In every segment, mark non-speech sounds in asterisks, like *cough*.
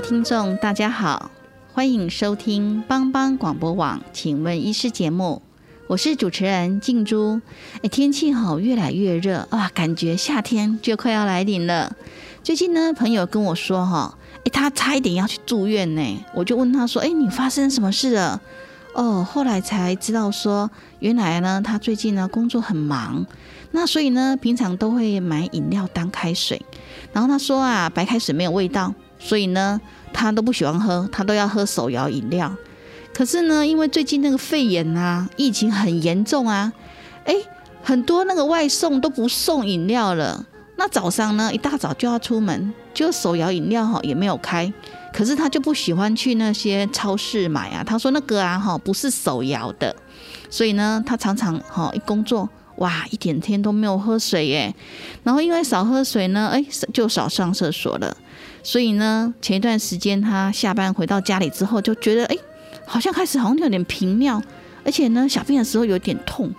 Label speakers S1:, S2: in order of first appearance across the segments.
S1: 听众，大家好，欢迎收听帮帮广播网，请问医师节目，我是主持人静珠。哎，天气好，越来越热啊，感觉夏天就快要来临了。最近呢，朋友跟我说哈，哎，他差一点要去住院呢，我就问他说，哎，你发生什么事了？哦，后来才知道说，原来呢，他最近呢工作很忙，那所以呢，平常都会买饮料当开水，然后他说啊，白开水没有味道。所以呢，他都不喜欢喝，他都要喝手摇饮料。可是呢，因为最近那个肺炎啊，疫情很严重啊，哎，很多那个外送都不送饮料了。那早上呢，一大早就要出门，就手摇饮料哈也没有开。可是他就不喜欢去那些超市买啊，他说那个啊哈不是手摇的。所以呢，他常常哈一工作哇，一整天都没有喝水耶。然后因为少喝水呢，哎，就少上厕所了。所以呢，前一段时间他下班回到家里之后，就觉得哎，好像开始好像有点频尿，而且呢，小便的时候有点痛。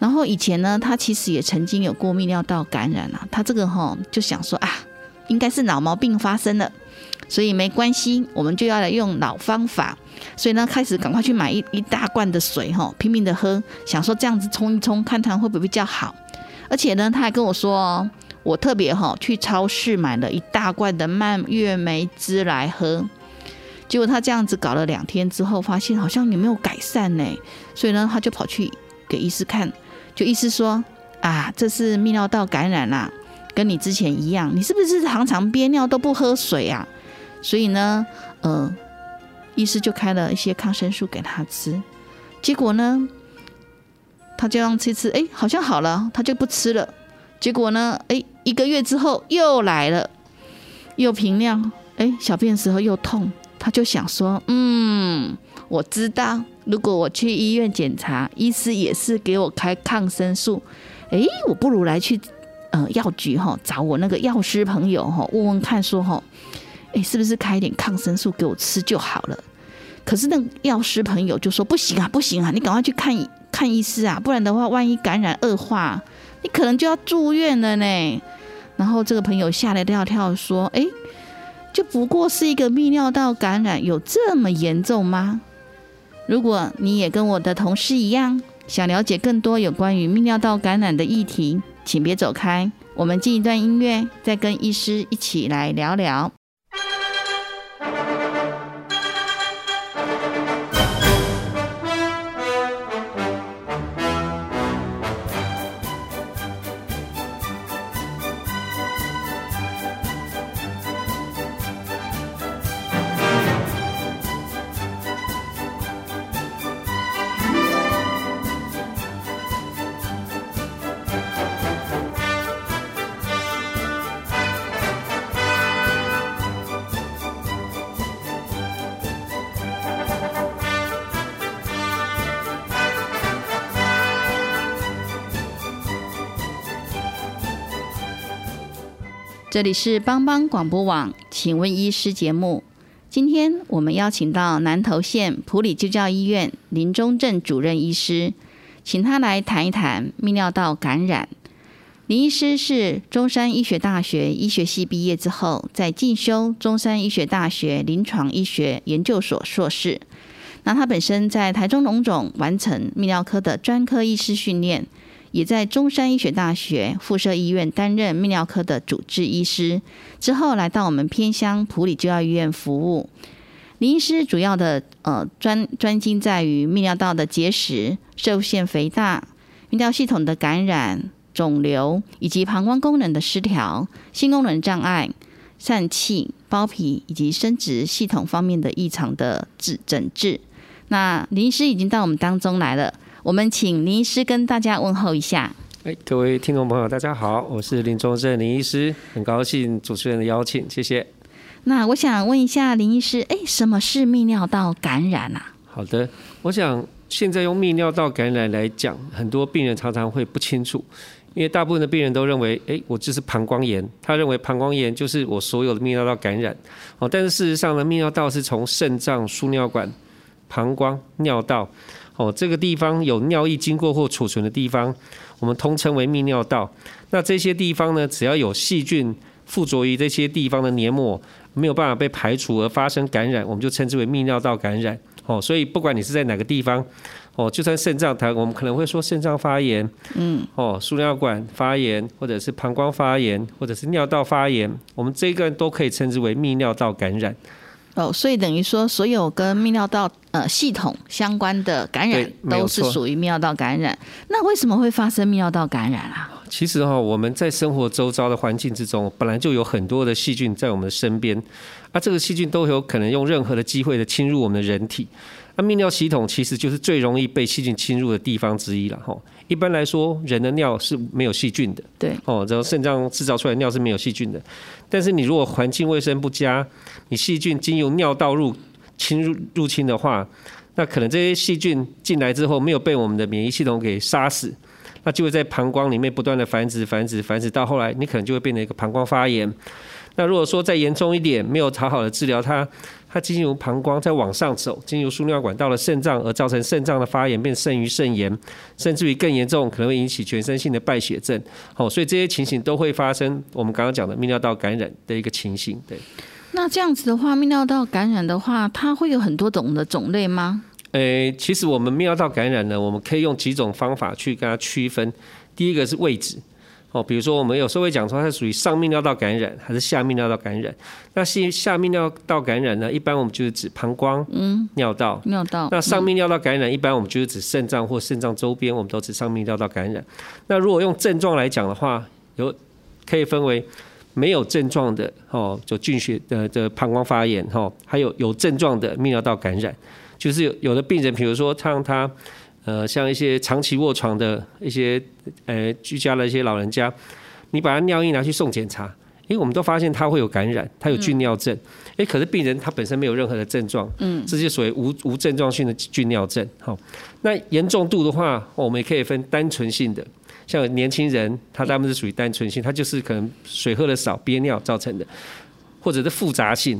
S1: 然后以前呢，他其实也曾经有过泌尿道感染啊，他这个哈就想说啊，应该是脑毛病发生了，所以没关系，我们就要来用老方法。所以呢，开始赶快去买一一大罐的水哈，拼命的喝，想说这样子冲一冲，看他会不会比较好。而且呢，他还跟我说哦。我特别哈去超市买了一大罐的蔓越莓汁来喝，结果他这样子搞了两天之后，发现好像也没有改善呢，所以呢他就跑去给医师看，就医师说啊这是泌尿道感染啦，跟你之前一样，你是不是常常憋尿都不喝水啊？所以呢，呃，医师就开了一些抗生素给他吃，结果呢，他这样吃吃，哎，好像好了，他就不吃了。结果呢？哎，一个月之后又来了，又频尿，哎，小便时候又痛。他就想说，嗯，我知道，如果我去医院检查，医师也是给我开抗生素，哎，我不如来去呃药局哈，找我那个药师朋友哈，问问看说哈，哎，是不是开一点抗生素给我吃就好了？可是那药师朋友就说不行啊，不行啊，你赶快去看看医师啊，不然的话，万一感染恶化。你可能就要住院了呢，然后这个朋友吓了一跳，跳说：“哎，就不过是一个泌尿道感染，有这么严重吗？”如果你也跟我的同事一样，想了解更多有关于泌尿道感染的议题，请别走开，我们进一段音乐，再跟医师一起来聊聊。这里是帮帮广播网，请问医师节目。今天我们邀请到南投县普里救教医院林中正主任医师，请他来谈一谈泌尿道感染。林医师是中山医学大学医学系毕业之后，在进修中山医学大学临床医学研究所硕士。那他本身在台中龙总完成泌尿科的专科医师训练。也在中山医学大学附设医院担任泌尿科的主治医师，之后来到我们偏乡普里救要医院服务。林医师主要的呃专专精在于泌尿道的结石、射腺肥大、泌尿系统的感染、肿瘤以及膀胱功能的失调、性功能障碍、疝气、包皮以及生殖系统方面的异常的治诊治。那林医师已经到我们当中来了。我们请林医师跟大家问候一下。
S2: 哎，各位听众朋友，大家好，我是林中正林医师，很高兴主持人的邀请，谢谢。
S1: 那我想问一下林医师，哎，什么是泌尿道感染啊？
S2: 好的，我想现在用泌尿道感染来讲，很多病人常常会不清楚，因为大部分的病人都认为，哎，我就是膀胱炎，他认为膀胱炎就是我所有的泌尿道感染，哦，但是事实上呢，泌尿道是从肾脏、输尿管、膀胱、尿道，哦，这个地方有尿液经过或储存的地方，我们通称为泌尿道。那这些地方呢，只要有细菌附着于这些地方的黏膜。没有办法被排除而发生感染，我们就称之为泌尿道感染。哦，所以不管你是在哪个地方，哦，就算肾脏，它我们可能会说肾脏发炎，嗯，哦，输尿管发炎，或者是膀胱发炎，或者是尿道发炎，我们这个都可以称之为泌尿道感染。
S1: 哦，所以等于说，所有跟泌尿道呃系统相关的感染都是属于泌尿道感染。那为什么会发生泌尿道感染啊？
S2: 其实哈，我们在生活周遭的环境之中，本来就有很多的细菌在我们的身边，啊，这个细菌都有可能用任何的机会的侵入我们的人体。那泌尿系统其实就是最容易被细菌侵入的地方之一了哈。一般来说，人的尿是没有细菌的，
S1: 对，
S2: 哦，然后肾脏制造出来的尿是没有细菌的。但是你如果环境卫生不佳，你细菌经由尿道入侵入入侵的话，那可能这些细菌进来之后没有被我们的免疫系统给杀死。那就会在膀胱里面不断的繁殖、繁殖、繁殖，到后来你可能就会变成一个膀胱发炎。那如果说再严重一点，没有好好的治疗它，它进入膀胱再往上走，进入输尿管到了肾脏，而造成肾脏的发炎，变肾盂肾炎，甚至于更严重，可能会引起全身性的败血症。好，所以这些情形都会发生。我们刚刚讲的泌尿道感染的一个情形。对。
S1: 那这样子的话，泌尿道感染的话，它会有很多种的种类吗？
S2: 诶，其实我们泌尿道感染呢，我们可以用几种方法去跟它区分。第一个是位置，哦，比如说我们有时候会讲说它属于上泌尿道感染还是下泌尿道感染。那是下泌尿道感染呢，一般我们就是指膀胱、嗯，尿道、
S1: 尿道。
S2: 那上泌尿道感染，一般我们就是指肾脏或肾脏周边，我们都指上泌尿道感染。那如果用症状来讲的话，有可以分为没有症状的，哦，就菌血的的膀胱发炎，哈，还有有症状的泌尿道感染。就是有有的病人，比如说像他，呃，像一些长期卧床的一些呃居家的一些老人家，你把他尿液拿去送检查，因为我们都发现他会有感染，他有菌尿症，哎，可是病人他本身没有任何的症状，嗯，这些属于无无症状性的菌尿症，好，那严重度的话，我们也可以分单纯性的，像年轻人，他他们是属于单纯性，他就是可能水喝的少憋尿造成的，或者是复杂性，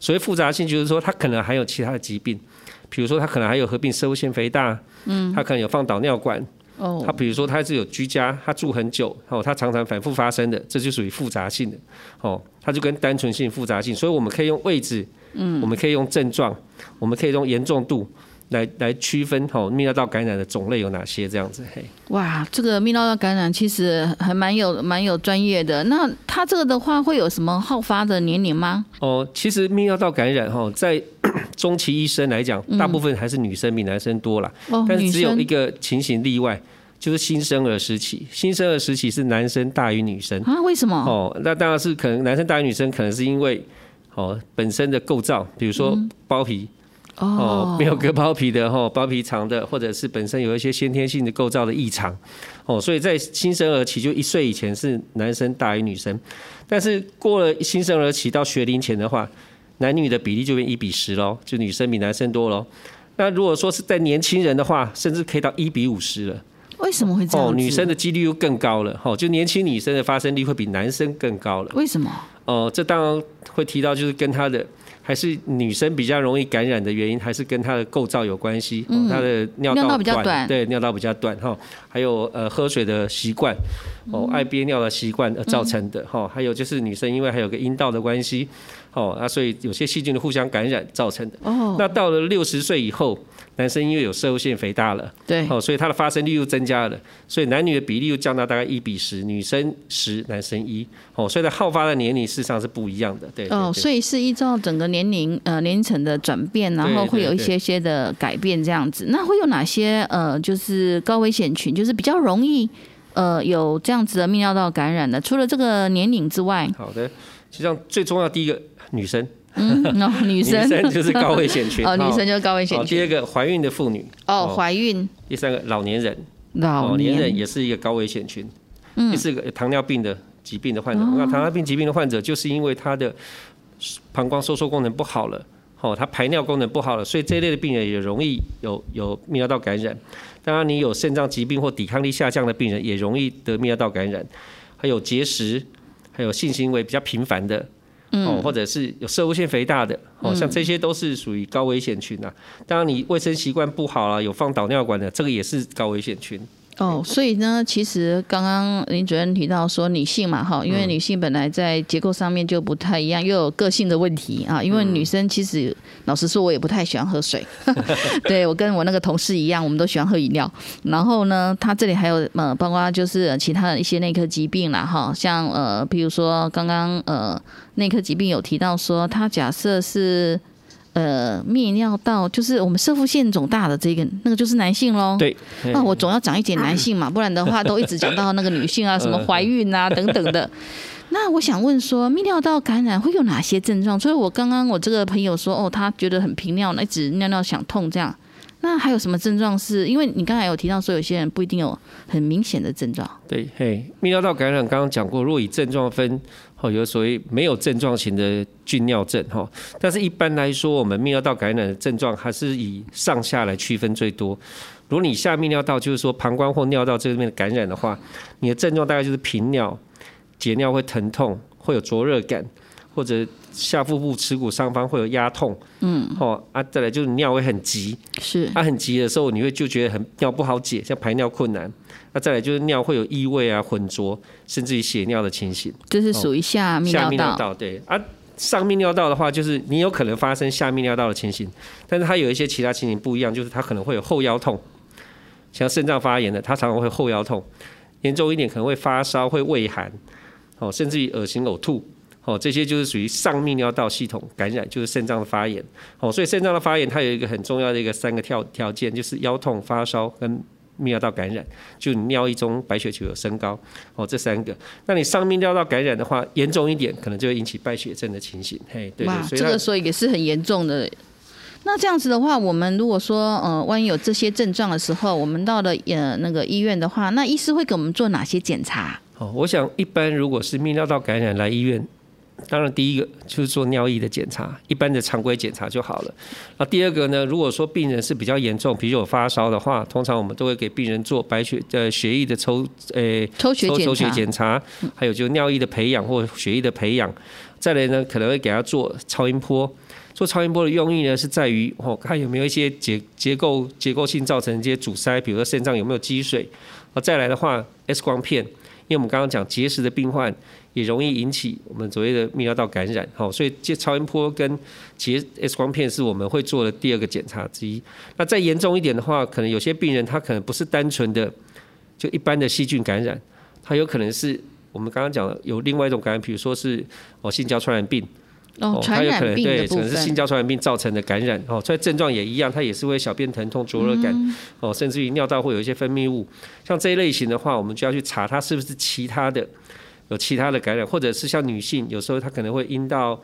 S2: 所谓复杂性就是说他可能还有其他的疾病。比如说，他可能还有合并射物腺肥大，嗯，他可能有放导尿管，哦，他比如说他是有居家，他住很久，哦，他常常反复发生的，这就属于复杂性的，哦，它就跟单纯性复杂性，所以我们可以用位置，嗯，我们可以用症状，我们可以用严重度。来来区分哦，泌尿道感染的种类有哪些？这样子嘿。
S1: 哇，这个泌尿道感染其实还蛮有蛮有专业的。那它这个的话，会有什么好发的年龄吗？
S2: 哦，其实泌尿道感染哈，在中期医生来讲，大部分还是女生比男生多啦。哦，但是只有一个情形例外，就是新生儿时期。新生儿时期是男生大于女生
S1: 啊？为什么？
S2: 哦，那当然是可能男生大于女生，可能是因为哦本身的构造，比如说包皮。哦，没有割包皮的哈，包皮长的，或者是本身有一些先天性的构造的异常，哦，所以在新生儿期就一岁以前是男生大于女生，但是过了新生儿期到学龄前的话，男女的比例就变一比十喽，就女生比男生多喽。那如果说是在年轻人的话，甚至可以到一比五十了。
S1: 为什么会这样？哦，
S2: 女生的几率又更高了，哈，就年轻女生的发生率会比男生更高了。
S1: 为什么？
S2: 哦，这当然会提到就是跟她的。还是女生比较容易感染的原因，还是跟她的构造有关系。嗯，她的尿道
S1: 比较短，
S2: 对，尿道比较短哈。还有呃，喝水的习惯，哦，爱憋尿的习惯而造成的哈。还有就是女生因为还有个阴道的关系，哦，那所以有些细菌的互相感染造成的。哦，那到了六十岁以后。男生因为有射物腺肥大了，
S1: 对，
S2: 哦，所以它的发生率又增加了，所以男女的比例又降到大概一比十，女生十，男生一，哦，所以它好发的年龄事实上是不一样的，对。哦，
S1: 所以是依照整个年龄呃年龄层的转变，然后会有一些些的改变这样子。那会有哪些呃就是高危险群，就是比较容易呃有这样子的泌尿道感染的？除了这个年龄之外，
S2: 好的，实际上最重要第一个女生。
S1: 嗯，哦，女 *laughs*
S2: 女
S1: 生
S2: 生就是高危险群。
S1: 哦，女生就是高危险
S2: 群，第
S1: 群。
S2: 二个怀孕的妇女。
S1: 哦，怀孕、
S2: 第三个老年人。
S1: 老
S2: 哦，年人，也是一个高危险群。
S1: 嗯
S2: 第四个糖尿病的疾病的患者，
S1: 哦
S2: 那糖尿病疾病的患者就是因为他的膀胱收缩功能不好了，哦，他排尿功能不好了，所以这一类的病人也容易有有泌尿道感染。当然，你有肾脏疾病或抵抗力下降的病人也容易得泌尿道感染，还有结石，还有性行为比较频繁的。哦，或者是有射物腺肥大的，哦，像这些都是属于高危险群啊。当然，你卫生习惯不好啊，有放导尿管的，这个也是高危险群。
S1: 哦，所以呢，其实刚刚林主任提到说女性嘛，哈，因为女性本来在结构上面就不太一样，又有个性的问题啊。因为女生其实老实说，我也不太喜欢喝水，*laughs* 对我跟我那个同事一样，我们都喜欢喝饮料。然后呢，他这里还有呃，包括就是其他的一些内科疾病啦，哈，像呃，比如说刚刚呃内科疾病有提到说，他假设是。呃，泌尿道就是我们射腹腺肿大的这个，那个就是男性喽。
S2: 对，
S1: 那我总要讲一点男性嘛，不然的话都一直讲到那个女性啊，*laughs* 什么怀孕啊等等的。*laughs* 那我想问说，泌尿道感染会有哪些症状？所以我刚刚我这个朋友说，哦，他觉得很频尿，一直尿尿想痛这样。那还有什么症状是？因为你刚才有提到说，有些人不一定有很明显的症状。
S2: 对，嘿，泌尿道感染刚刚讲过，若以症状分，哦，有所谓没有症状型的菌尿症，哈，但是一般来说，我们泌尿道感染的症状还是以上下来区分最多。如果你下泌尿道，就是说膀胱或尿道这边的感染的话，你的症状大概就是频尿、解尿会疼痛，会有灼热感，或者下腹部耻骨上方会有压痛，嗯，哦，啊，再来就是尿会很急，
S1: 是
S2: 它、很急的时候，你会就觉得很尿不好解，像排尿困难。那再来就是尿会有异味啊、浑浊，甚至于血尿的情形。
S1: 这是属于下泌尿道。
S2: 下泌尿道对啊，上泌尿道的话，就是你有可能发生下泌尿道的情形，但是它有一些其他情形不一样，就是它可能会有后腰痛，像肾脏发炎的，它常常会后腰痛，严重一点可能会发烧、会畏寒，哦，甚至于恶心、呕吐。哦，这些就是属于上泌尿道系统感染，就是肾脏的发炎。哦，所以肾脏的发炎它有一个很重要的一个三个条条件，就是腰痛、发烧跟泌尿道感染，就你尿液中白血球有升高。哦，这三个。那你上泌尿道感染的话，严重一点，可能就会引起败血症的情形。嘿，对所以它
S1: 这个所以也是很严重的。那这样子的话，我们如果说呃，万一有这些症状的时候，我们到了呃那个医院的话，那医师会给我们做哪些检查？
S2: 哦，我想一般如果是泌尿道感染来医院，当然第一个就是做尿液的检查，一般的常规检查就好了。那第二个呢，如果说病人是比较严重，比如有发烧的话，通常我们都会给病人做白血呃血液的抽呃
S1: 抽血检
S2: 抽抽血
S1: 查。
S2: 检查，还有就尿液的培养或血液的培养。再来呢，可能会给他做超音波。做超音波的用意呢，是在于哦，看有没有一些结结构结构性造成一些阻塞，比如说肾脏有没有积水。啊，再来的话，X 光片，因为我们刚刚讲结石的病患也容易引起我们所谓的泌尿道感染，好，所以这超音波跟结 X 光片是我们会做的第二个检查之一。那再严重一点的话，可能有些病人他可能不是单纯的就一般的细菌感染，他有可能是我们刚刚讲的有另外一种感染，比如说是哦性交传染病。
S1: 哦，
S2: 它
S1: 传
S2: 有可能对，可能是性。交传染病造成的感染哦，所以症状也一样，它也是会小便疼痛、灼热感、
S1: 嗯
S2: 哦，甚至于尿道会有一些分泌物。像这一类型的话，我们就要去查它是不是其他的有其他的感染，或者是像女性有时候她可能会阴道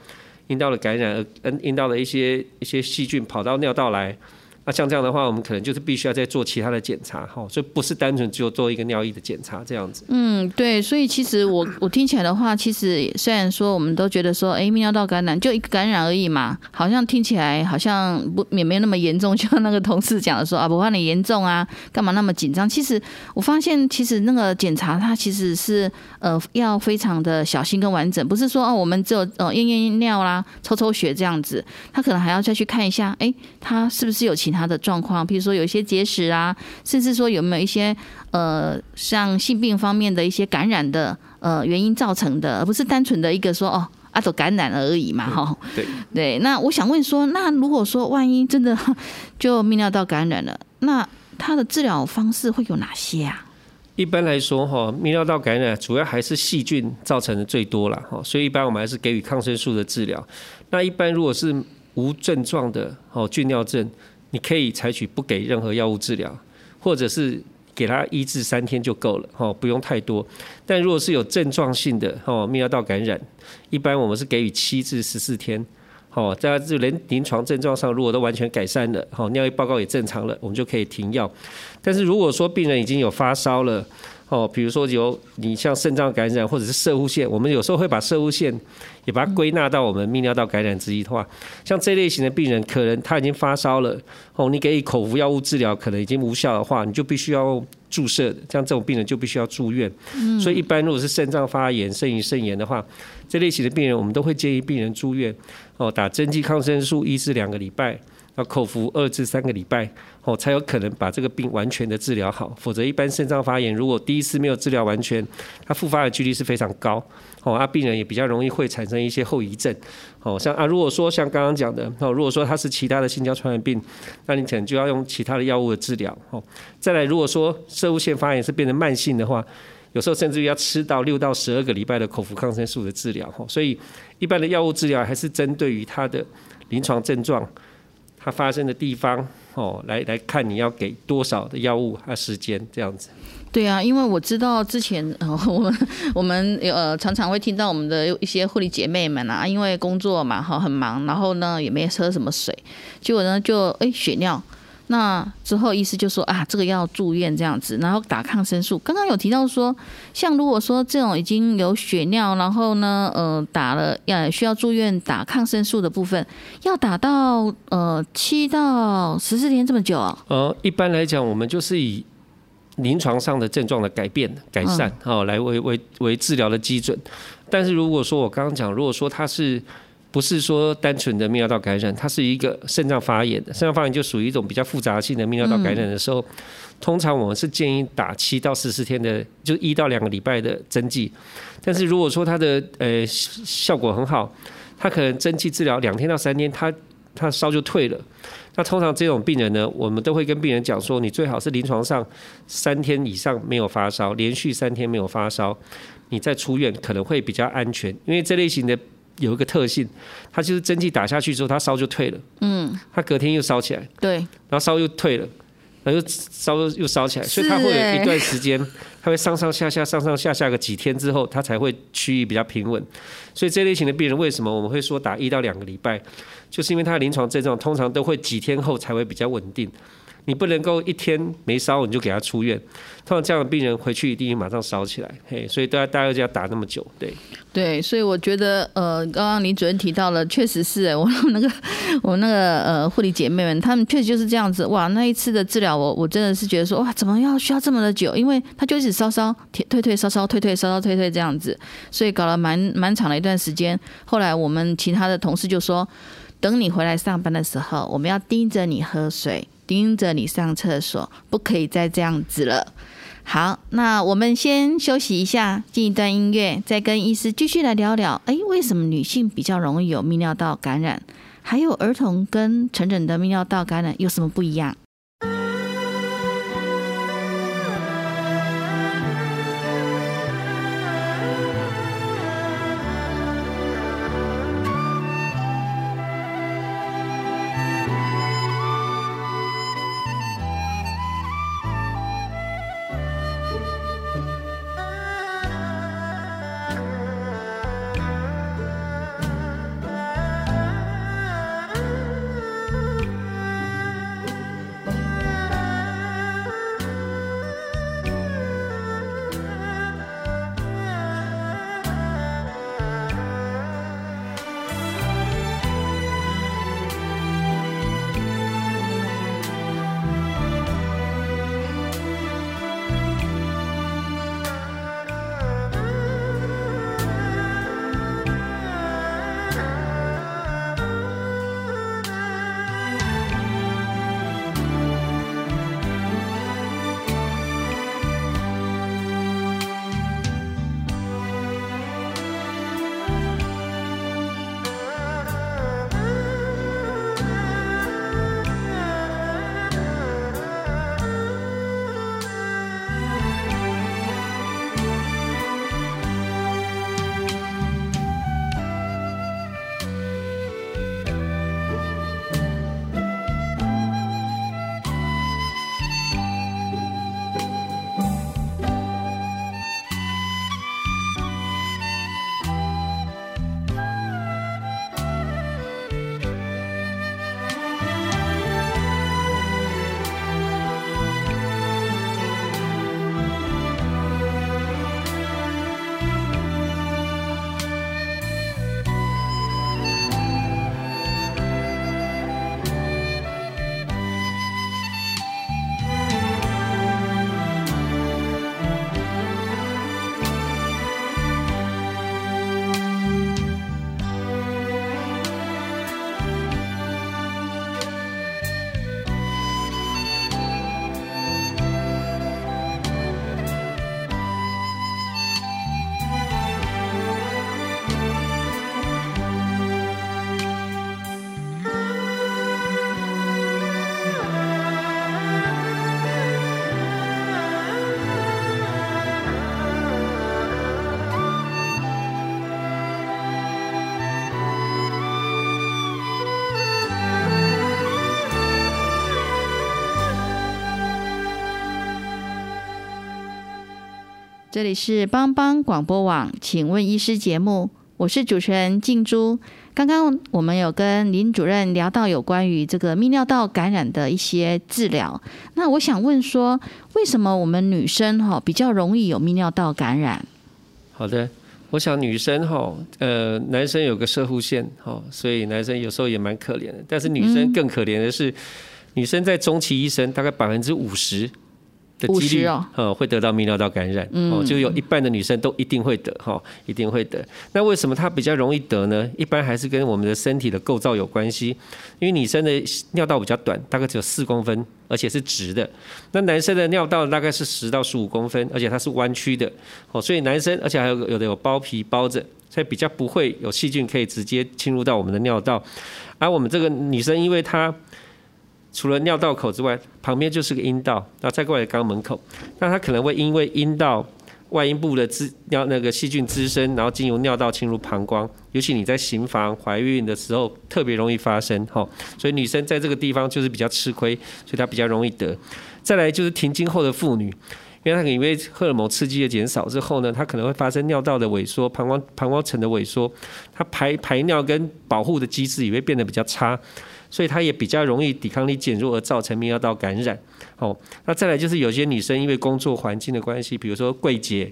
S2: 阴道的感染，呃，嗯阴道的一些一些细菌跑到尿道来。那像这样的话，我们可能就是必须要再做其他的检查，哈，所以不是单纯只有做一个尿液的检查这样子。
S1: 嗯，对，所以其实我我听起来的话，其实虽然说我们都觉得说，哎，泌尿道感染就一个感染而已嘛，好像听起来好像不也没有那么严重，就像那个同事讲的说啊，不怕你严重啊，干嘛那么紧张？其实我发现，其实那个检查它其实是呃要非常的小心跟完整，不是说哦我们只有呃验验尿啦、抽抽血这样子，他可能还要再去看一下，哎，他是不是有其他的状况，比如说有一些结石啊，甚至说有没有一些呃像性病方面的一些感染的呃原因造成的，而不是单纯的一个说哦啊都感染而已嘛哈。
S2: 对
S1: 对，那我想问说，那如果说万一真的 *laughs* 就泌尿道感染了，那它的治疗方式会有哪些啊？
S2: 一般来说，哈，泌尿道感染主要还是细菌造成的最多了，哈，所以一般我们还是给予抗生素的治疗。那一般如果是无症状的哦菌尿症，你可以采取不给任何药物治疗，或者是给他一至三天就够了，哦，不用太多。但如果是有症状性的哦泌尿道感染，一般我们是给予七至十四天好，在这临临床症状上如果都完全改善了，好，尿液报告也正常了，我们就可以停药。但是如果说病人已经有发烧了，哦，比如说有你像肾脏感染或者是射物腺，我们有时候会把射物腺也把它归纳到我们泌尿道感染之一的话，像这类型的病人，可能他已经发烧了，哦，你给口服药物治疗可能已经无效的话，你就必须要注射的，像这种病人就必须要住院。所以一般如果是肾脏发炎、肾盂肾炎的话，这类型的病人我们都会建议病人住院，哦，打针剂抗生素一至两个礼拜。要口服二至三个礼拜，哦，才有可能把这个病完全的治疗好。否则，一般肾脏发炎如果第一次没有治疗完全，它复发的几率是非常高。哦，啊，病人也比较容易会产生一些后遗症。哦，像啊，如果说像刚刚讲的，哦，如果说它是其他的性交传染病，那你可能就要用其他的药物的治疗。哦，再来，如果说射物腺发炎是变成慢性的话，有时候甚至于要吃到六到十二个礼拜的口服抗生素的治疗。哦，所以一般的药物治疗还是针对于它的临床症状。它发生的地方哦，来来看你要给多少的药物和时间这样子。
S1: 对啊，因为我知道之前 *laughs* 我们我们呃常常会听到我们的一些护理姐妹们啊，因为工作嘛哈很忙，然后呢也没喝什么水，结果呢就哎血尿。那之后医师就说啊，这个要住院这样子，然后打抗生素。刚刚有提到说，像如果说这种已经有血尿，然后呢，呃，打了要需要住院打抗生素的部分，要打到呃七到十四天这么久啊？
S2: 呃，一般来讲，我们就是以临床上的症状的改变改善哦，来为为为治疗的基准。但是如果说我刚刚讲，如果说他是不是说单纯的泌尿道感染，它是一个肾脏发炎的，肾脏发炎就属于一种比较复杂性的泌尿道感染的时候，通常我们是建议打七到十四天的，就一到两个礼拜的针剂。但是如果说它的呃效果很好，它可能针剂治疗两天到三天，它它烧就退了。那通常这种病人呢，我们都会跟病人讲说，你最好是临床上三天以上没有发烧，连续三天没有发烧，你再出院可能会比较安全，因为这类型的。有一个特性，它就是针剂打下去之后，它烧就退了。嗯，它隔天又烧起来。
S1: 对，
S2: 然后烧又退了，然后又烧又烧起来，所以它会有一段时间，它会上上下下、上上下下个几天之后，它才会趋于比较平稳。所以这类型的病人，为什么我们会说打一到两个礼拜，就是因为他的临床症状通常都会几天后才会比较稳定。你不能够一天没烧你就给他出院，通常这样的病人回去一定马上烧起来，嘿，所以大家大家就要打那么久，对。
S1: 对，所以我觉得，呃，刚刚李主任提到了，确实是我那个我那个呃护理姐妹们，她们确实就是这样子，哇，那一次的治疗，我我真的是觉得说，哇，怎么要需要这么的久？因为他就一直烧烧退退烧烧退退烧烧退退这样子，所以搞了蛮蛮长的一段时间。后来我们其他的同事就说，等你回来上班的时候，我们要盯着你喝水。盯着你上厕所，不可以再这样子了。好，那我们先休息一下，进一段音乐，再跟医师继续来聊聊。哎，为什么女性比较容易有泌尿道感染？还有儿童跟成人的泌尿道感染有什么不一样？这里是帮帮广播网，请问医师节目，我是主持人静珠。刚刚我们有跟林主任聊到有关于这个泌尿道感染的一些治疗，那我想问说，为什么我们女生哈比较容易有泌尿道感染？
S2: 好的，我想女生哈，呃，男生有个射护线哈，所以男生有时候也蛮可怜的，但是女生更可怜的是，女生在中期医生大概百分之五十。的几率
S1: 哦，
S2: 呃，会得到泌尿道感染，哦，就有一半的女生都一定会得，哈，一定会得。那为什么它比较容易得呢？一般还是跟我们的身体的构造有关系，因为女生的尿道比较短，大概只有四公分，而且是直的。那男生的尿道大概是十到十五公分，而且它是弯曲的，哦，所以男生而且还有有的有包皮包着，所以比较不会有细菌可以直接侵入到我们的尿道。而我们这个女生，因为她除了尿道口之外，旁边就是个阴道，然后再过来肛门口，那它可能会因为阴道外阴部的滋尿那个细菌滋生，然后经由尿道侵入膀胱，尤其你在行房怀孕的时候特别容易发生哈，所以女生在这个地方就是比较吃亏，所以她比较容易得。再来就是停经后的妇女，因为她因为荷尔蒙刺激的减少之后呢，她可能会发生尿道的萎缩、膀胱膀胱层的萎缩，她排排尿跟保护的机制也会变得比较差。所以它也比较容易抵抗力减弱而造成泌尿道感染。哦，那再来就是有些女生因为工作环境的关系，比如说柜姐，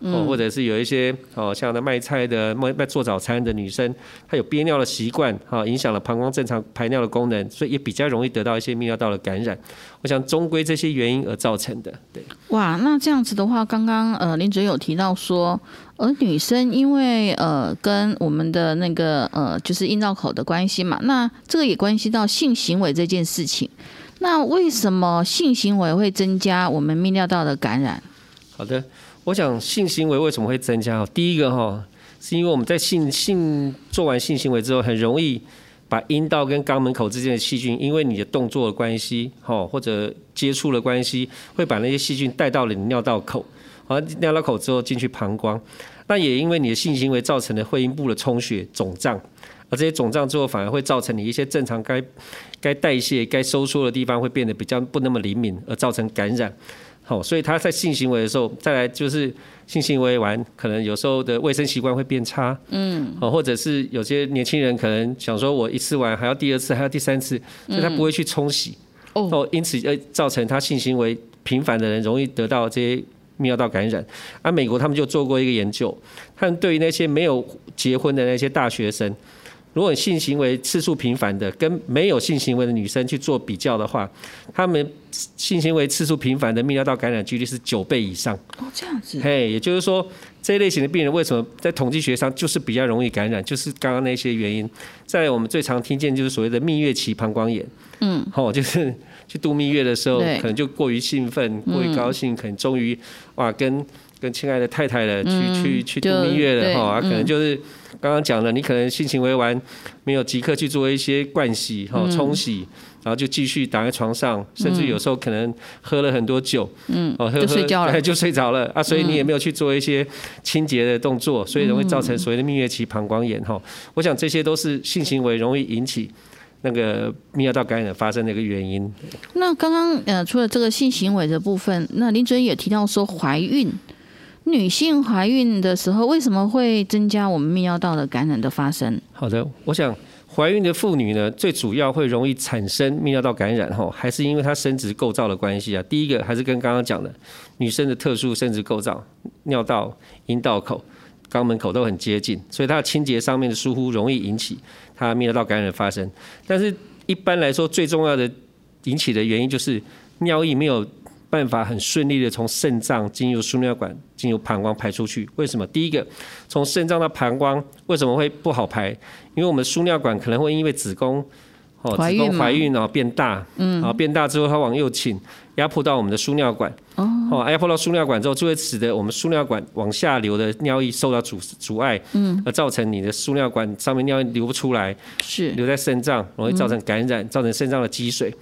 S2: 哦，或者是有一些哦像那卖菜的、卖卖做早餐的女生，她有憋尿的习惯，哈，影响了膀胱正常排尿的功能，所以也比较容易得到一些泌尿道的感染。我想终归这些原因而造成的。对，
S1: 哇，那这样子的话，刚刚呃林主任有提到说，而女生因为呃跟我们的那个呃就是阴道口的关系嘛，那这个也关系到性行为这件事情。那为什么性行为会增加我们泌尿道的感染？
S2: 好的，我想性行为为什么会增加？第一个哈，是因为我们在性性做完性行为之后，很容易把阴道跟肛门口之间的细菌，因为你的动作的关系，哈或者接触的关系，会把那些细菌带到了你尿道口，而尿道口之后进去膀胱。那也因为你的性行为造成的会阴部的充血肿胀，而这些肿胀之后，反而会造成你一些正常该该代谢、该收缩的地方会变得比较不那么灵敏，而造成感染。好，所以他在性行为的时候，再来就是性行为完，可能有时候的卫生习惯会变差，嗯，哦，或者是有些年轻人可能想说，我一次完还要第二次，还要第三次，所以他不会去冲洗，哦，因此呃造成他性行为频繁的人容易得到这些泌尿道感染。啊美国他们就做过一个研究，他们对于那些没有结婚的那些大学生。如果性行为次数频繁的跟没有性行为的女生去做比较的话，他们性行为次数频繁的泌尿道感染几率是九倍以上。
S1: 哦，这样子。
S2: 嘿，也就是说，这一类型的病人为什么在统计学上就是比较容易感染，就是刚刚那些原因。在我们最常听见就是所谓的蜜月期膀胱炎。嗯。哦，就是去度蜜月的时候，可能就过于兴奋、过于高兴，可能终于哇跟跟亲爱的太太了，去去去度蜜月了哈，可能就是。刚刚讲了，你可能性行为完没有即刻去做一些灌洗、哈冲洗，然后就继续躺在床上，甚至有时候可能喝了很多酒，
S1: 嗯，哦，就睡觉了，*laughs*
S2: 就睡着了啊，所以你也没有去做一些清洁的动作，所以容易造成所谓的蜜月期膀胱炎哈。我想这些都是性行为容易引起那个泌尿道感染发生的一个原因。
S1: 那刚刚呃，除了这个性行为的部分，那林主任也提到说怀孕。女性怀孕的时候，为什么会增加我们泌尿道的感染的发生？
S2: 好的，我想怀孕的妇女呢，最主要会容易产生泌尿道感染，哈，还是因为她生殖构造的关系啊。第一个还是跟刚刚讲的女生的特殊生殖构造，尿道、阴道口、肛门口都很接近，所以它的清洁上面的疏忽容易引起它泌尿道感染发生。但是一般来说，最重要的引起的原因就是尿液没有。办法很顺利的从肾脏进入输尿管，进入膀胱排出去。为什么？第一个，从肾脏到膀胱为什么会不好排？因为我们输尿管可能会因为子宫
S1: 哦，子宫
S2: 怀孕哦变大，嗯，然后变大之后它往右倾，压迫到我们的输尿管，哦，压迫到输尿管之后，就会使得我们输尿管往下流的尿液受到阻阻碍，嗯，而造成你的输尿管上面尿液流不出来，
S1: 是
S2: 留在肾脏，容易造成感染，造成肾脏的积水。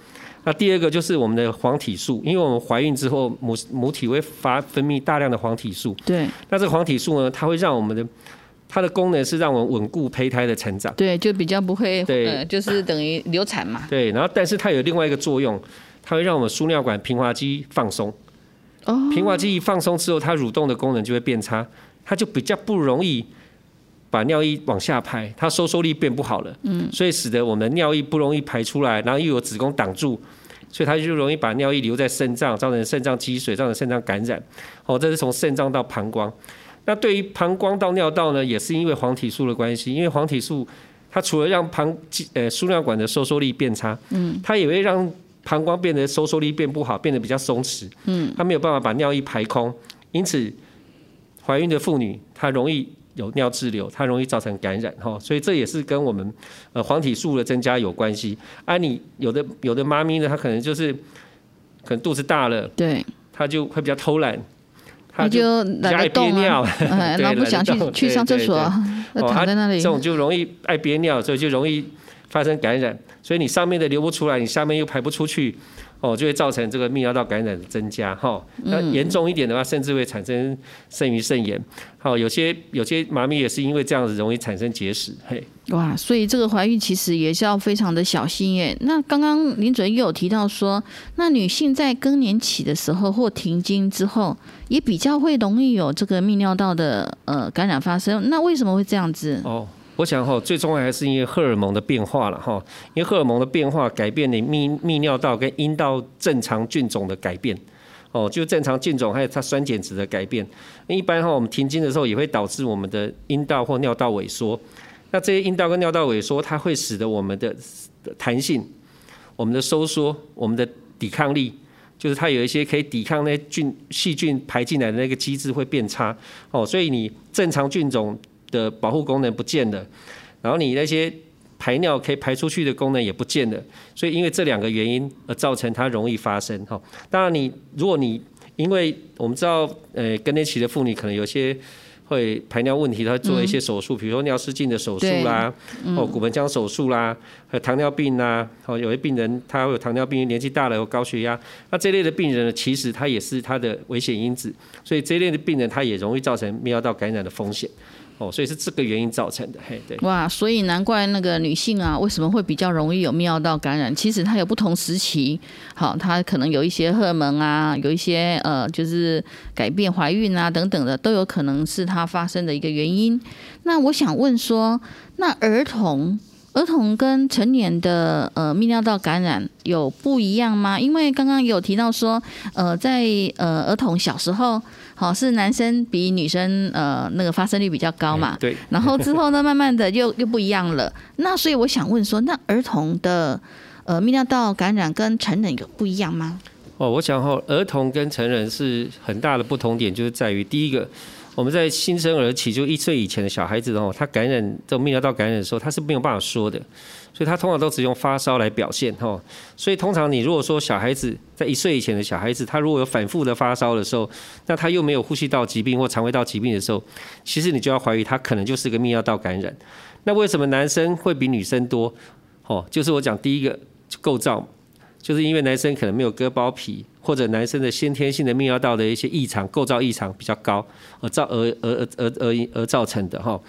S2: 那第二个就是我们的黄体素，因为我们怀孕之后母母体会发分泌大量的黄体素。
S1: 对。
S2: 那这个黄体素呢，它会让我们的它的功能是让我们稳固胚胎的成长。
S1: 对，就比较不会，对，就是等于流产嘛。
S2: 对，然后但是它有另外一个作用，它会让我们输尿管平滑肌放松。
S1: 哦，
S2: 平滑肌一放松之后，它蠕动的功能就会变差，它就比较不容易把尿液往下排，它收缩力变不好了。嗯，所以使得我们的尿液不容易排出来，然后又有子宫挡住，所以它就容易把尿液留在肾脏，造成肾脏积水，造成肾脏感染。哦，这是从肾脏到膀胱。那对于膀胱到尿道呢，也是因为黄体素的关系，因为黄体素它除了让膀呃输尿管的收缩力变差，嗯，它也会让膀胱变得收缩力变不好，变得比较松弛，嗯，它没有办法把尿液排空，因此怀孕的妇女她容易有尿滞留，它容易造成感染哈，所以这也是跟我们呃黄体素的增加有关系。啊，你有的有的妈咪呢，她可能就是可能肚子大了，
S1: 对，
S2: 她就会比较偷懒。
S1: 他就懒得动啊，然后 *laughs* 不想去去上厕所，躺在那里。
S2: 这种就容易爱憋尿，所以就容易发生感染。所以你上面的流不出来，你下面又排不出去，哦，就会造成这个泌尿道感染的增加哈。那严重一点的话，甚至会产生肾盂肾炎。好，有些有些妈咪也是因为这样子容易产生结石。嘿，
S1: 哇，所以这个怀孕其实也是要非常的小心耶。那刚刚林主任又有提到说，那女性在更年期的时候或停经之后，也比较会容易有这个泌尿道的呃感染发生。那为什么会这样子？
S2: 哦。我想哈，最重要还是因为荷尔蒙的变化了哈，因为荷尔蒙的变化改变你泌泌尿道跟阴道正常菌种的改变，哦，就正常菌种还有它酸碱值的改变。一般哈，我们停经的时候也会导致我们的阴道或尿道萎缩。那这些阴道跟尿道萎缩，它会使得我们的弹性、我们的收缩、我们的抵抗力，就是它有一些可以抵抗那菌细菌排进来的那个机制会变差。哦，所以你正常菌种。的保护功能不见了，然后你那些排尿可以排出去的功能也不见了，所以因为这两个原因而造成它容易发生哈。当然你如果你因为我们知道呃更年期的妇女可能有些会排尿问题，她做一些手术，比如说尿失禁的手术啦，哦骨盆腔手术啦，还有糖尿病啦，哦有些病人他有糖尿病，年纪大了有高血压，那这类的病人呢，其实他也是他的危险因子，所以这类的病人他也容易造成泌尿道感染的风险。哦，所以是这个原因造成的，嘿，对。
S1: 哇，所以难怪那个女性啊，为什么会比较容易有泌尿道感染？其实它有不同时期，好，它可能有一些荷尔蒙啊，有一些呃，就是改变怀孕啊等等的，都有可能是它发生的一个原因。那我想问说，那儿童？儿童跟成年的呃泌尿道感染有不一样吗？因为刚刚有提到说，呃，在呃儿童小时候，好是男生比女生呃那个发生率比较高嘛。
S2: 对。
S1: 然后之后呢，慢慢的又又不一样了。*laughs* 那所以我想问说，那儿童的呃泌尿道感染跟成人有不一样吗？
S2: 哦，我想哈，儿童跟成人是很大的不同点，就是在于第一个。我们在新生儿期就一岁以前的小孩子哦，他感染这种泌尿道感染的时候，他是没有办法说的，所以他通常都只用发烧来表现哈。所以通常你如果说小孩子在一岁以前的小孩子，他如果有反复的发烧的时候，那他又没有呼吸道疾病或肠胃道疾病的时候，其实你就要怀疑他可能就是个泌尿道感染。那为什么男生会比女生多？哦，就是我讲第一个构造。就是因为男生可能没有割包皮，或者男生的先天性的泌尿道的一些异常构造异常比较高，而造而而而而而而造成的哈。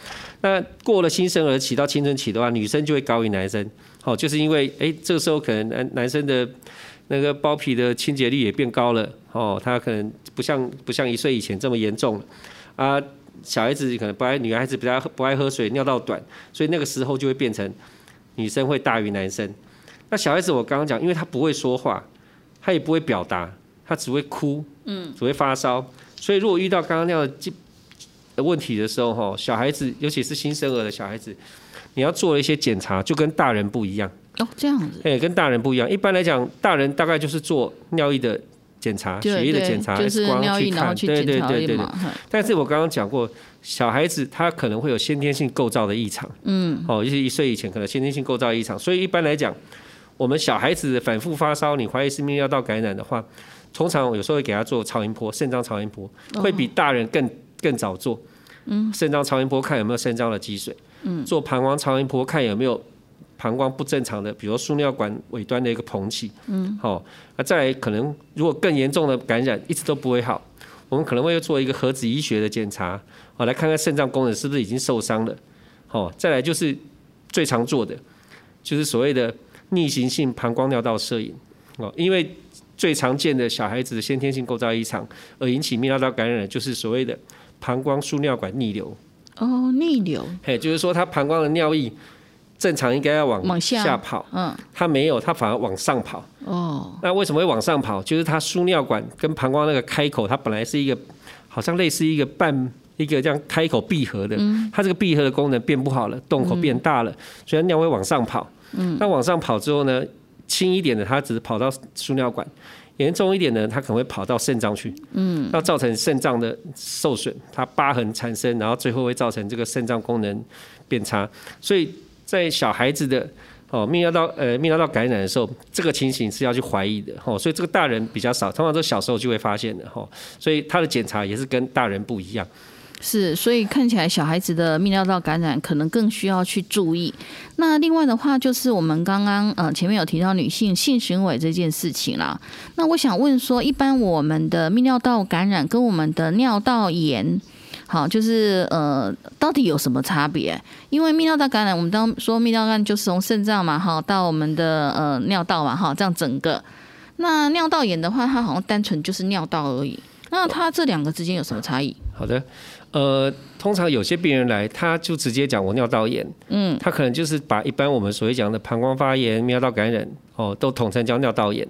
S2: 那过了新生儿期到青春期的话，女生就会高于男生，好，就是因为哎，这个时候可能男男生的那个包皮的清洁率也变高了，哦，他可能不像不像一岁以前这么严重了啊。小孩子可能不爱，女孩子比较不爱喝水，尿道短，所以那个时候就会变成女生会大于男生。那小孩子，我刚刚讲，因为他不会说话，他也不会表达，他只会哭，嗯，只会发烧。所以如果遇到刚刚那样的问题的时候，哈，小孩子，尤其是新生儿的小孩子，你要做一些检查，就跟大人不一样。
S1: 哦，这样子。
S2: 哎，跟大人不一样。一般来讲，大人大概就是做尿液的检查、血液的检查、
S1: X 光去看，对对对对对。
S2: 但是我刚刚讲过，小孩子他可能会有先天性构造的异常，嗯，哦，就是一岁以前可能先天性构造异常，所以一般来讲。我们小孩子反复发烧，你怀疑是泌尿道感染的话，通常有时候会给他做超音波，肾脏超音波会比大人更更早做。嗯，肾脏超音波看有没有肾脏的积水。嗯，做膀胱超音波看有没有膀胱不正常的，比如输尿管尾端的一个膨起。嗯，好，那再来可能如果更严重的感染一直都不会好，我们可能会做一个核子医学的检查，好来看看肾脏功能是不是已经受伤了。好，再来就是最常做的，就是所谓的。逆行性膀胱尿道摄影，哦，因为最常见的小孩子的先天性构造异常而引起泌尿道感染的，就是所谓的膀胱输尿管逆流。
S1: 哦，逆流，
S2: 嘿，就是说他膀胱的尿液正常应该要往
S1: 往下
S2: 跑，
S1: 嗯，
S2: 他没有，他反而往上跑。
S1: 哦，
S2: 那为什么会往上跑？就是它输尿管跟膀胱那个开口，它本来是一个好像类似一个半一个这样开口闭合的，它这个闭合的功能变不好了，洞口变大了，所以它尿会往上跑。嗯，那往上跑之后呢，轻一点的它只是跑到输尿管，严重一点的它可能会跑到肾脏去。嗯，那造成肾脏的受损，它疤痕产生，然后最后会造成这个肾脏功能变差。所以在小孩子的哦，泌尿道呃泌尿道感染的时候，这个情形是要去怀疑的哦，所以这个大人比较少，通常都小时候就会发现的哈，所以他的检查也是跟大人不一样。
S1: 是，所以看起来小孩子的泌尿道感染可能更需要去注意。那另外的话，就是我们刚刚呃前面有提到女性性行为这件事情啦。那我想问说，一般我们的泌尿道感染跟我们的尿道炎，好，就是呃到底有什么差别？因为泌尿道感染，我们当说泌尿道就是从肾脏嘛，哈，到我们的呃尿道嘛，哈，这样整个。那尿道炎的话，它好像单纯就是尿道而已。那它这两个之间有什么差异？
S2: 好的，呃，通常有些病人来，他就直接讲我尿道炎，嗯，他可能就是把一般我们所谓讲的膀胱发炎、尿道感染，哦，都统称叫尿道炎。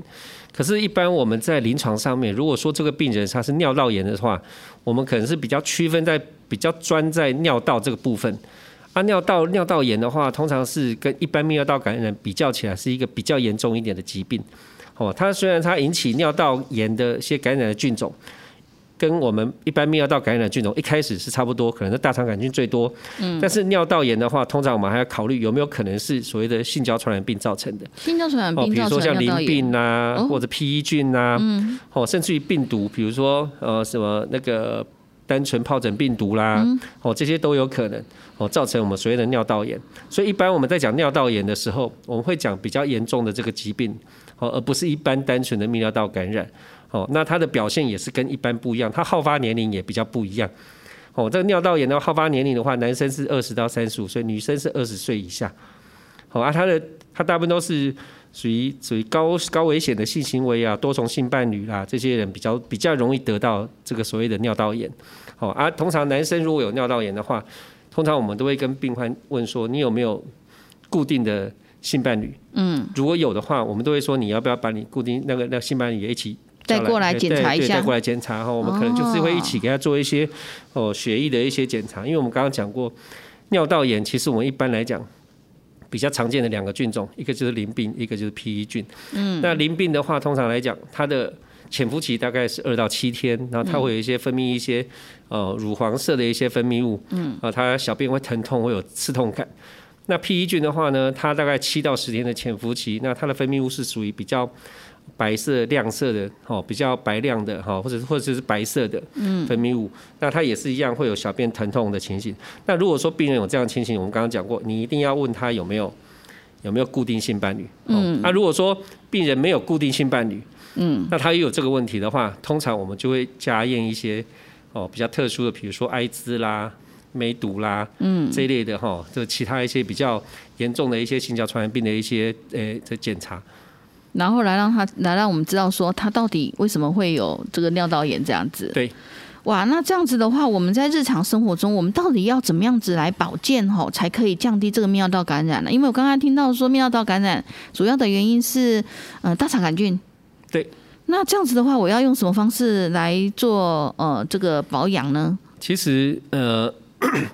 S2: 可是，一般我们在临床上面，如果说这个病人他是尿道炎的话，我们可能是比较区分在比较专在尿道这个部分。啊，尿道尿道炎的话，通常是跟一般泌尿道感染比较起来，是一个比较严重一点的疾病。哦，它虽然它引起尿道炎的一些感染的菌种。跟我们一般泌尿道感染的菌种一开始是差不多，可能是大肠杆菌最多。嗯，但是尿道炎的话，通常我们还要考虑有没有可能是所谓的性交传染病造成的。
S1: 性交传染病，
S2: 比如说像淋病
S1: 啊，
S2: 或者 P E 菌啊，哦，甚至于病毒，比如说呃什么那个单纯疱疹病毒啦，哦这些都有可能哦造成我们所谓的尿道炎。所以一般我们在讲尿道炎的时候，我们会讲比较严重的这个疾病，哦，而不是一般单纯的泌尿道感染。哦，那它的表现也是跟一般不一样，它好发年龄也比较不一样。哦，这个尿道炎的好发年龄的话，男生是二十到三十五岁，女生是二十岁以下。好啊，它的它大部分都是属于属于高高危险的性行为啊，多重性伴侣啦，这些人比较比较容易得到这个所谓的尿道炎。好啊，通常男生如果有尿道炎的话，通常我们都会跟病患问说，你有没有固定的性伴侣？嗯，如果有的话，我们都会说你要不要把你固定那个那性伴侣也一起。
S1: 带过来检查一下，
S2: 再过来检查哈，我们可能就是会一起给他做一些哦血液的一些检查，因为我们刚刚讲过尿道炎，其实我们一般来讲比较常见的两个菌种，一个就是淋病，一个就是 P E 菌。嗯，那淋病的话，通常来讲，它的潜伏期大概是二到七天，然后它会有一些分泌一些呃乳黄色的一些分泌物，嗯，啊，它小便会疼痛，会有刺痛感。那 P E 菌的话呢，它大概七到十天的潜伏期，那它的分泌物是属于比较。白色亮色的，哈，比较白亮的，哈，或者或者是白色的分泌物，那它也是一样会有小便疼痛的情形。那如果说病人有这样情形，我们刚刚讲过，你一定要问他有没有有没有固定性伴侣。嗯，那如果说病人没有固定性伴侣，嗯，那他也有这个问题的话，通常我们就会加验一些哦比较特殊的，比如说艾滋啦、梅毒啦，嗯，这一类的哈，就其他一些比较严重的一些性交传染病的一些呃的检查。
S1: 然后来让他来让我们知道说他到底为什么会有这个尿道炎这样子。
S2: 对，
S1: 哇，那这样子的话，我们在日常生活中，我们到底要怎么样子来保健吼，才可以降低这个泌尿道感染呢？因为我刚刚听到说泌尿道感染主要的原因是呃大肠杆菌。
S2: 对。
S1: 那这样子的话，我要用什么方式来做呃这个保养呢？
S2: 其实呃。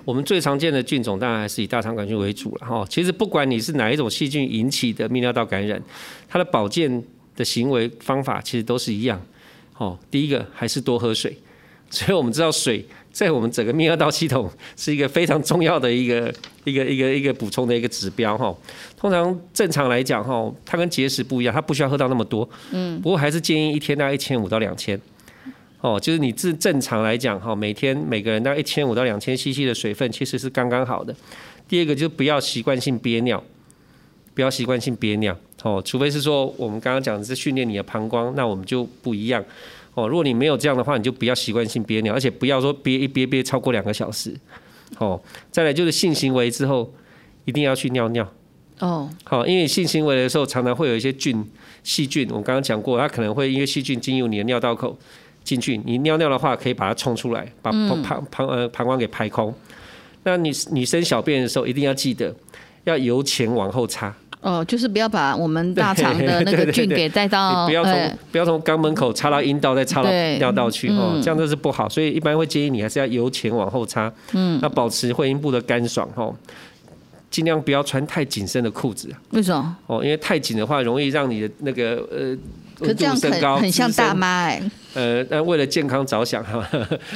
S2: 我们最常见的菌种当然还是以大肠杆菌为主了哈。其实不管你是哪一种细菌引起的泌尿道感染，它的保健的行为方法其实都是一样。哦，第一个还是多喝水。所以我们知道水在我们整个泌尿道系统是一个非常重要的一个一个一个一个补充的一个指标哈。通常正常来讲哈，它跟结石不一样，它不需要喝到那么多。嗯。不过还是建议一天大概一千五到两千。哦，就是你正正常来讲哈，每天每个人大概一千五到两千 CC 的水分，其实是刚刚好的。第二个就是不要习惯性憋尿，不要习惯性憋尿哦，除非是说我们刚刚讲的是训练你的膀胱，那我们就不一样哦。如果你没有这样的话，你就不要习惯性憋尿，而且不要说憋一憋憋超过两个小时。哦，再来就是性行为之后一定要去尿尿。
S1: 哦，
S2: 好，因为性行为的时候常常会有一些菌、细菌，我刚刚讲过，它可能会因为细菌进入你的尿道口进去，你尿尿的话可以把它冲出来，把膀膀膀呃膀胱给排空。那你女生小便的时候一定要记得要由前往后擦，
S1: 哦，就是不要把我们大肠的那个 *laughs* 菌给带到，
S2: 你不要从、
S1: 哎
S2: 不要从肛门口插到阴道，再插到尿道去哦
S1: 嗯，
S2: 这样都是不好。所以一般会建议你还是要由前往后擦，嗯，那保持会阴部的干爽哦。尽量不要穿太紧身的裤子
S1: 为什么？
S2: 哦，因为太紧的话，容易让你的那个呃温
S1: 可这样很很像大妈哎、
S2: 呃，那为了健康着想 *laughs* 哈，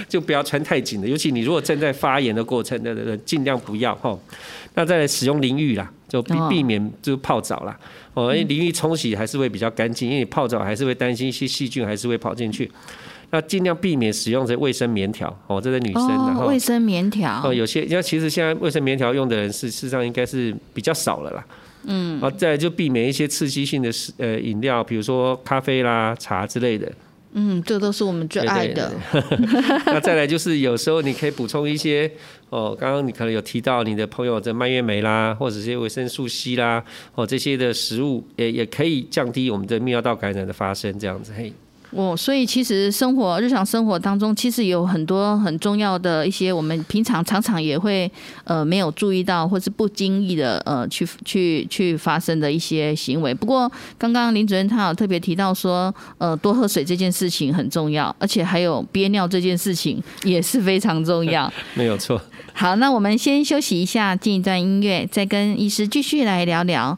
S2: 就不要穿太紧的，尤其你如果正在发炎的过程的人，尽量不要哈。那再来使用淋浴啦，就避
S1: 哦
S2: 避免就泡澡啦。哦，因为淋浴冲洗还是会比较干净，因为你泡澡还是会担心一些细菌还是会跑进去。那尽量避免使用这卫生棉条哦，这是女生然
S1: 哦，
S2: 后
S1: 卫生棉条
S2: 哦，有些，那其实现在卫生棉条用的人是事实上应该是比较少了啦。嗯，啊再来就避免一些刺激性的食呃饮料，比如说咖啡啦、茶之类的。
S1: 嗯，这都是我们最
S2: 对
S1: 爱的。*laughs*
S2: 那再来就是有时候你可以补充一些哦，刚刚你可能有提到你的朋友的蔓越莓啦，或者是维生素 C 啦，哦这些的食物也也可以降低我们的泌尿道感染的发生，这样子嘿。
S1: 哦，所以其实生活日常生活当中，其实有很多很重要的一些我们平常常常也会呃没有注意到，或是不经意的呃去去去发生的一些行为。不过刚刚林主任他有特别提到说，呃多喝水这件事情很重要，而且还有憋尿这件事情也是非常重要。*laughs*
S2: 没有错。
S1: 好，那我们先休息一下，进一段音乐，再跟医师继续来聊聊。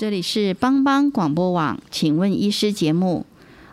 S1: 这里是帮帮广播网，请问医师节目。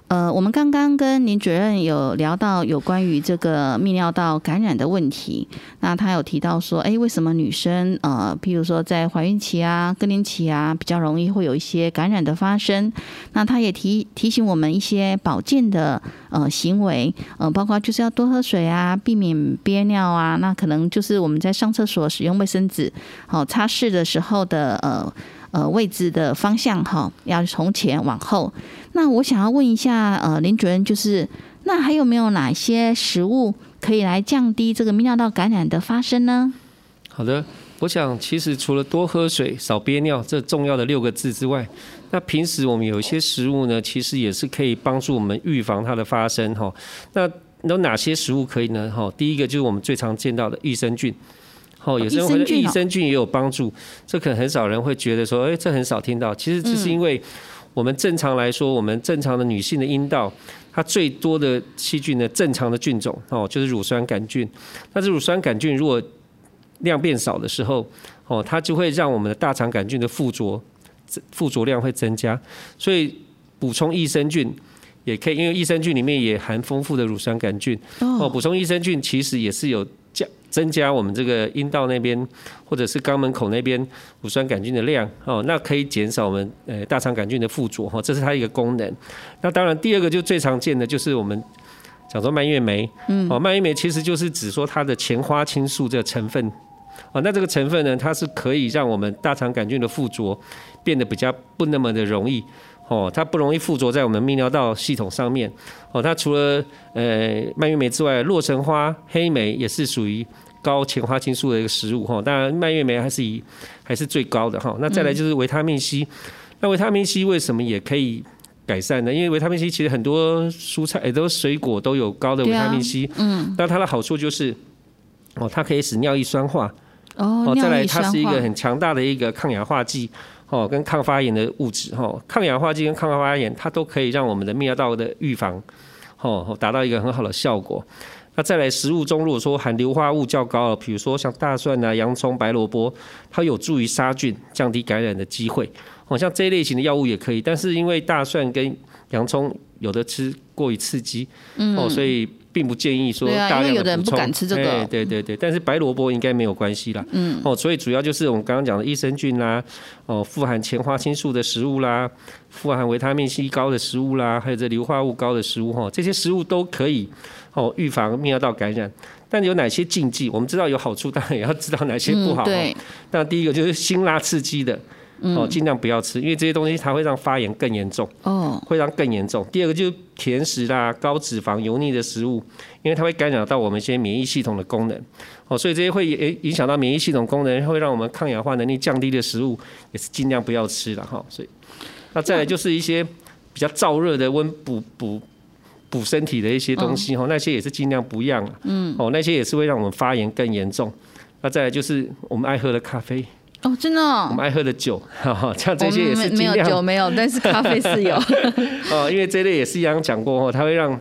S1: 呃，我们刚刚跟林主任有聊到有关于这个泌尿道感染的问题，那他有提到说，哎，为什么女生呃，譬如说在怀孕期啊、更年期啊，比较容易会有一些感染的发生？那他也提提醒我们一些保健的呃行为，呃，包括就是要多喝水啊，避免憋尿啊，那可能就是我们在上厕所使用卫生纸，好擦拭的时候的呃。呃，位置的方向哈，要从前往后。那我想要问一下，呃，林主任，就是那还有没有哪些食物可以来降低这个泌尿道感染的发生呢？
S2: 好的，我想其实除了多喝水、少憋尿这重要的六个字之外，那平时我们有一些食物呢，其实也是可以帮助我们预防它的发生哈。那有哪些食物可以呢？哈，第一个就是我们最常见到的益生菌。哦，有时候益生菌也有帮助，这可能很少人会觉得说，哎，这很少听到。其实这是因为我们正常来说，我们正常的女性的阴道，它最多的细菌呢，正常的菌种哦，就是乳酸杆菌。那这乳酸杆菌如果量变少的时候，哦，它就会让我们的大肠杆菌的附着附着量会增加。所以补充益生菌也可以，因为益生菌里面也含丰富的乳酸杆菌。哦，补充益生菌其实也是有。增加我们这个阴道那边或者是肛门口那边乳酸杆菌的量哦，那可以减少我们呃大肠杆菌的附着哈，这是它一个功能。那当然第二个就最常见的就是我们讲说蔓越莓，嗯，哦蔓越莓其实就是指说它的前花青素这个成分哦，那这个成分呢，它是可以让我们大肠杆菌的附着变得比较不那么的容易。哦，它不容易附着在我们泌尿道系统上面。哦，它除了呃蔓越莓之外，洛神花、黑莓也是属于高前花青素的一个食物。哈，当然蔓越莓还是以还是最高的哈。那再来就是维他命 C。那维他命 C 为什么也可以改善呢？因为维他命 C 其实很多蔬菜、很多水果都有高的维他命 C。嗯。那它的好处就是，哦，它可以使尿液酸化。
S1: 哦，
S2: 再来，它是一个很强大的一个抗氧化剂。哦，跟抗发炎的物质，哈，抗氧化剂跟抗发炎，它都可以让我们的泌尿道的预防，哦，达到一个很好的效果。那再来，食物中如果说含硫化物较高，比如说像大蒜啊、洋葱、白萝卜，它有助于杀菌，降低感染的机会。哦，像这一类型的药物也可以，但是因为大蒜跟洋葱有的吃过于刺激，哦，所以。并不建议说大量的补充，对对对对，但是白萝卜应该没有关系啦。嗯，哦，所以主要就是我们刚刚讲的益生菌啦，哦，富含前花青素的食物啦，富含维他命 C 高的食物啦，还有这硫化物高的食物哈，这些食物都可以哦预防泌尿道感染。但有哪些禁忌？我们知道有好处，当然也要知道哪些不好。
S1: 对，
S2: 那第一个就是辛辣刺激的。哦，尽量不要吃，因为这些东西它会让发炎更严重。哦，会让更严重。第二个就是甜食啦、高脂肪、油腻的食物，因为它会干扰到我们一些免疫系统的功能。哦，所以这些会影影响到免疫系统功能，会让我们抗氧化能力降低的食物，也是尽量不要吃了哈。所以，那再来就是一些比较燥热的温补补补身体的一些东西哈，那些也是尽量不要了。嗯。哦，那些也是会让我们发炎更严重。那再来就是我们爱喝的咖啡。
S1: 哦，真的，哦我
S2: 们爱喝的酒，*laughs* 像这些也是
S1: 没有酒没有，*laughs* 但是咖啡是有。
S2: 哦，因为这类也是一样讲过哦，它会让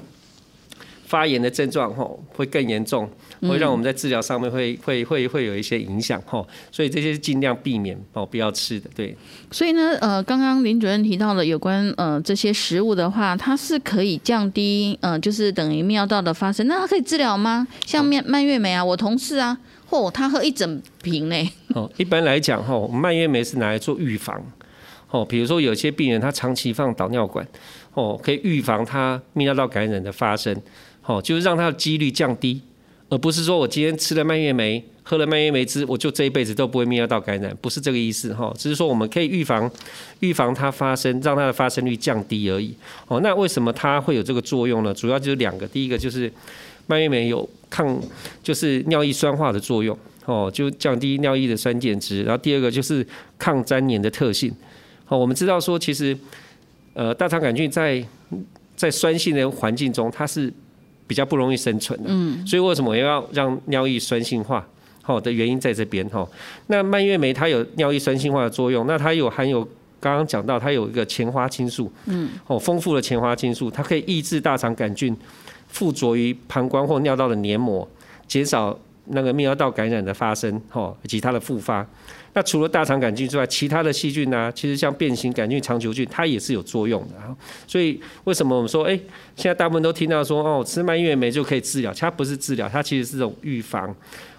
S2: 发炎的症状吼会更严重，会让我们在治疗上面会会会会有一些影响吼，所以这些尽量避免哦，不要吃的。对。
S1: 所以呢，呃，刚刚林主任提到了有关呃这些食物的话，它是可以降低呃，就是等于泌尿道的发生，那它可以治疗吗？像蔓蔓越莓啊，我同事啊。嚯，他喝一整瓶呢。*laughs*
S2: 哦，一般来讲，哈，蔓越莓是拿来做预防。哦，比如说有些病人他长期放导尿管，哦，可以预防他泌尿道感染的发生。哦，就是让他的几率降低，而不是说我今天吃了蔓越莓，喝了蔓越莓汁，我就这一辈子都不会泌尿道感染，不是这个意思哈。只是说我们可以预防，预防它发生，让它的发生率降低而已。哦，那为什么它会有这个作用呢？主要就是两个，第一个就是。蔓越莓有抗，就是尿液酸化的作用，哦，就降低尿液的酸碱值。然后第二个就是抗粘黏的特性。哦，我们知道说，其实，呃，大肠杆菌在在酸性的环境中，它是比较不容易生存的。嗯。所以为什么要让尿液酸性化？好，的原因在这边哈。那蔓越莓它有尿液酸性化的作用，那它有含有刚刚讲到它有一个前花青素，嗯，哦，丰富的前花青素，它可以抑制大肠杆菌。附着于膀胱或尿道的黏膜，减少那个泌尿道感染的发生，哈，以及它的复发。那除了大肠杆菌之外，其他的细菌呢，其实像变形杆菌、肠球菌，它也是有作用的。所以为什么我们说，哎，现在大部分都听到说，哦，吃蔓越莓就可以治疗？它不是治疗，它其实是种预防。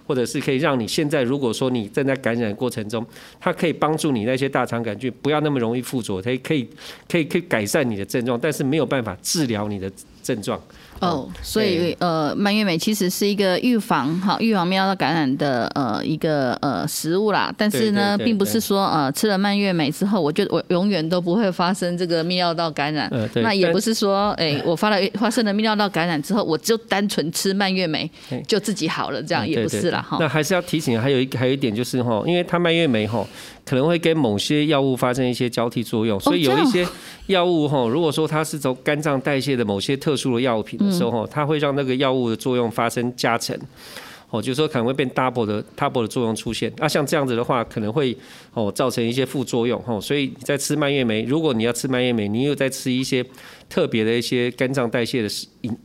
S2: 或者是可以让你现在，如果说你正在感染过程中，它可以帮助你那些大肠杆菌不要那么容易附着，它可以可以可以改善你的症状，但是没有办法治疗你的症状。
S1: 哦，所以呃，蔓越莓其实是一个预防哈预防泌尿道感染的呃一个呃食物啦，但是呢，并不是说呃吃了蔓越莓之后，我就我永远都不会发生这个泌尿道感染。那也不是说，哎，*laughs* 我发了发生了泌尿道感染之后，我就单纯吃蔓越莓就自己好了，这样也不是啦哈。
S2: 那还是要提醒，还有一还有一点就是哈，因为它蔓越莓哈。可能会跟某些药物发生一些交替作用，所以有一些药物哈，如果说它是从肝脏代谢的某些特殊的药品的时候，它会让那个药物的作用发生加成。哦，就是说可能会变 double 的 double 的作用出现，那像这样子的话，可能会哦造成一些副作用哦，所以你在吃蔓越莓，如果你要吃蔓越莓，你又在吃一些特别的一些肝脏代谢的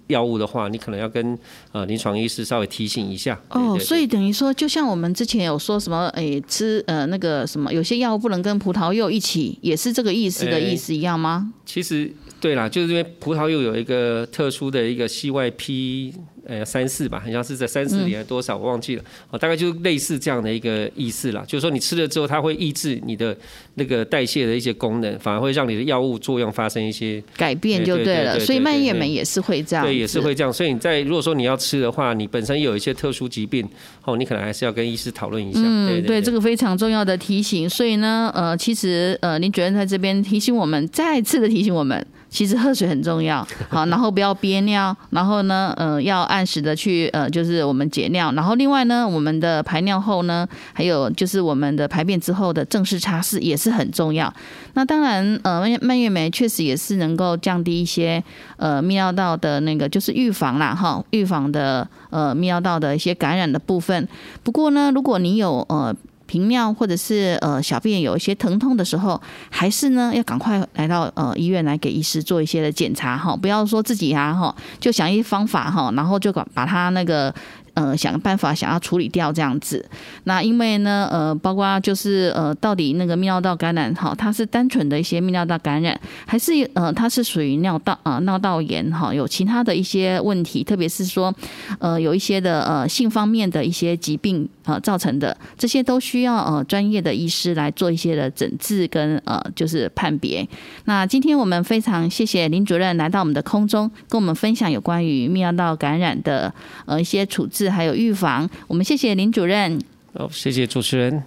S2: 药物的话，你可能要跟呃临床医师稍微提醒一下。
S1: 哦，所以等于说，就像我们之前有说什么，诶，吃呃那个什么，有些药物不能跟葡萄柚一起，也是这个意思的意思一样吗？
S2: 其实对啦，就是因为葡萄柚有一个特殊的一个 CYP。呃，三四吧，好像是在三四年多少，我忘记了。哦，大概就类似这样的一个意思啦，就是说你吃了之后，它会抑制你的那个代谢的一些功能，反而会让你的药物作用发生一些
S1: 改变，就对了。所以蔓越莓也是会这样，
S2: 对，也是会这样。所以你在如果说你要吃的话，你本身有一些特殊疾病，哦，你可能还是要跟医师讨论一下。嗯，
S1: 对，这个非常重要的提醒。所以呢，呃，其实呃，林主任在这边提醒我们，再次的提醒我们。其实喝水很重要，好，然后不要憋尿，然后呢，呃，要按时的去，呃，就是我们解尿，然后另外呢，我们的排尿后呢，还有就是我们的排便之后的正式擦拭也是很重要。那当然，呃，蔓蔓越莓确实也是能够降低一些，呃，泌尿道的那个就是预防啦，哈，预防的呃泌尿道的一些感染的部分。不过呢，如果你有呃。频尿或者是呃小便有一些疼痛的时候，还是呢要赶快来到呃医院来给医师做一些的检查哈，不要说自己啊哈就想一些方法哈，然后就把把它那个。呃，想办法想要处理掉这样子，那因为呢，呃，包括就是呃，到底那个泌尿道感染哈，它是单纯的一些泌尿道感染，还是呃，它是属于尿道啊尿道炎哈，有其他的一些问题，特别是说呃，有一些的呃性方面的一些疾病啊造成的，这些都需要呃专业的医师来做一些的诊治跟呃就是判别。那今天我们非常谢谢林主任来到我们的空中，跟我们分享有关于泌尿道感染的呃一些处置。还有预防，我们谢谢林主任。
S2: 好，谢谢主持人。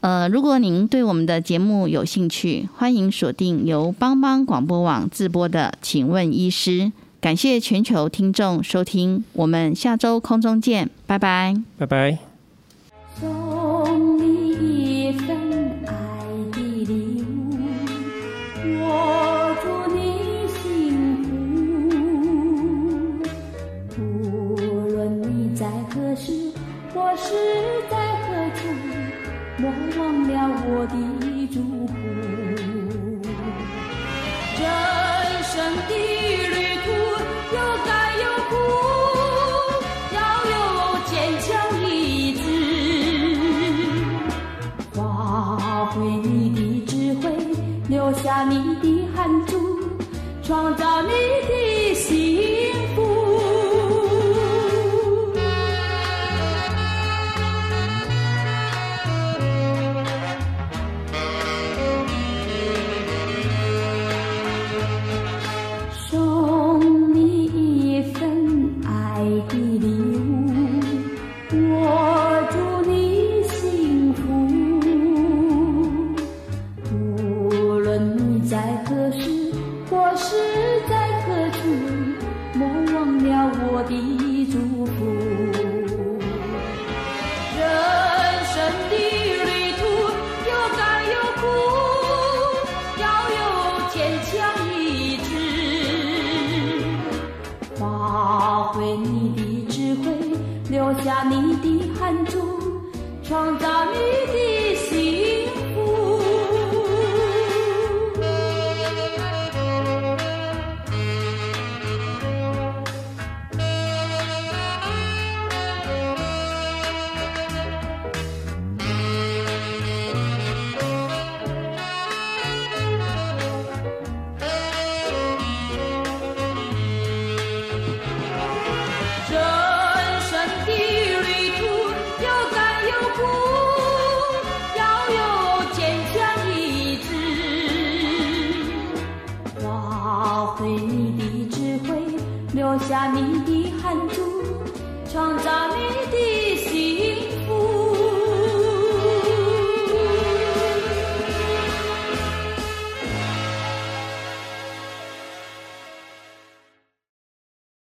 S1: 呃，如果您对我们的节目有兴趣，欢迎锁定由帮帮广播网自播的《请问医师》。感谢全球听众收听，我们下周空中见，拜拜，
S2: 拜拜。
S3: 中。创造你。